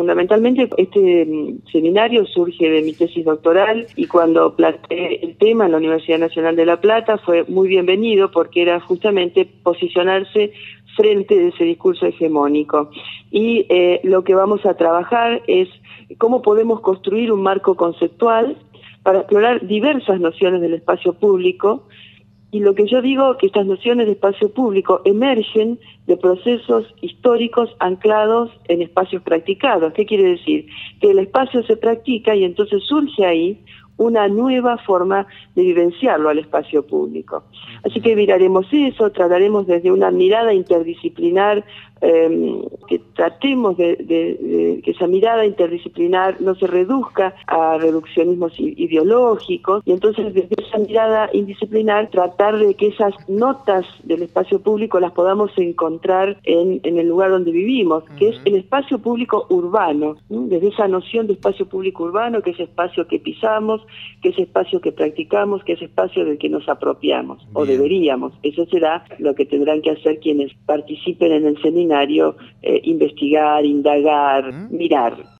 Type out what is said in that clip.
fundamentalmente este mm, seminario surge de mi tesis doctoral y cuando planteé el tema en la Universidad Nacional de La Plata fue muy bienvenido porque era justamente posicionarse frente de ese discurso hegemónico. Y eh, lo que vamos a trabajar es cómo podemos construir un marco conceptual para explorar diversas nociones del espacio público y lo que yo digo que estas nociones de espacio público emergen de procesos históricos anclados en espacios practicados. ¿Qué quiere decir? Que el espacio se practica y entonces surge ahí una nueva forma de vivenciarlo al espacio público. Así que miraremos eso, trataremos desde una mirada interdisciplinar, em, que tratemos de, que esa mirada interdisciplinar no se reduzca a reduccionismos ideológicos y entonces desde esa mirada indisciplinar tratar de que esas notas del espacio público las podamos encontrar en, el lugar donde vivimos, que es el espacio público urbano, desde esa noción de espacio público urbano, que es espacio que pisamos, que es espacio que practicamos, que es espacio del que nos apropiamos, o deberíamos. Eso será lo que tendrán que hacer quienes participen en el seminario, eh, investigar, indagar, mirar.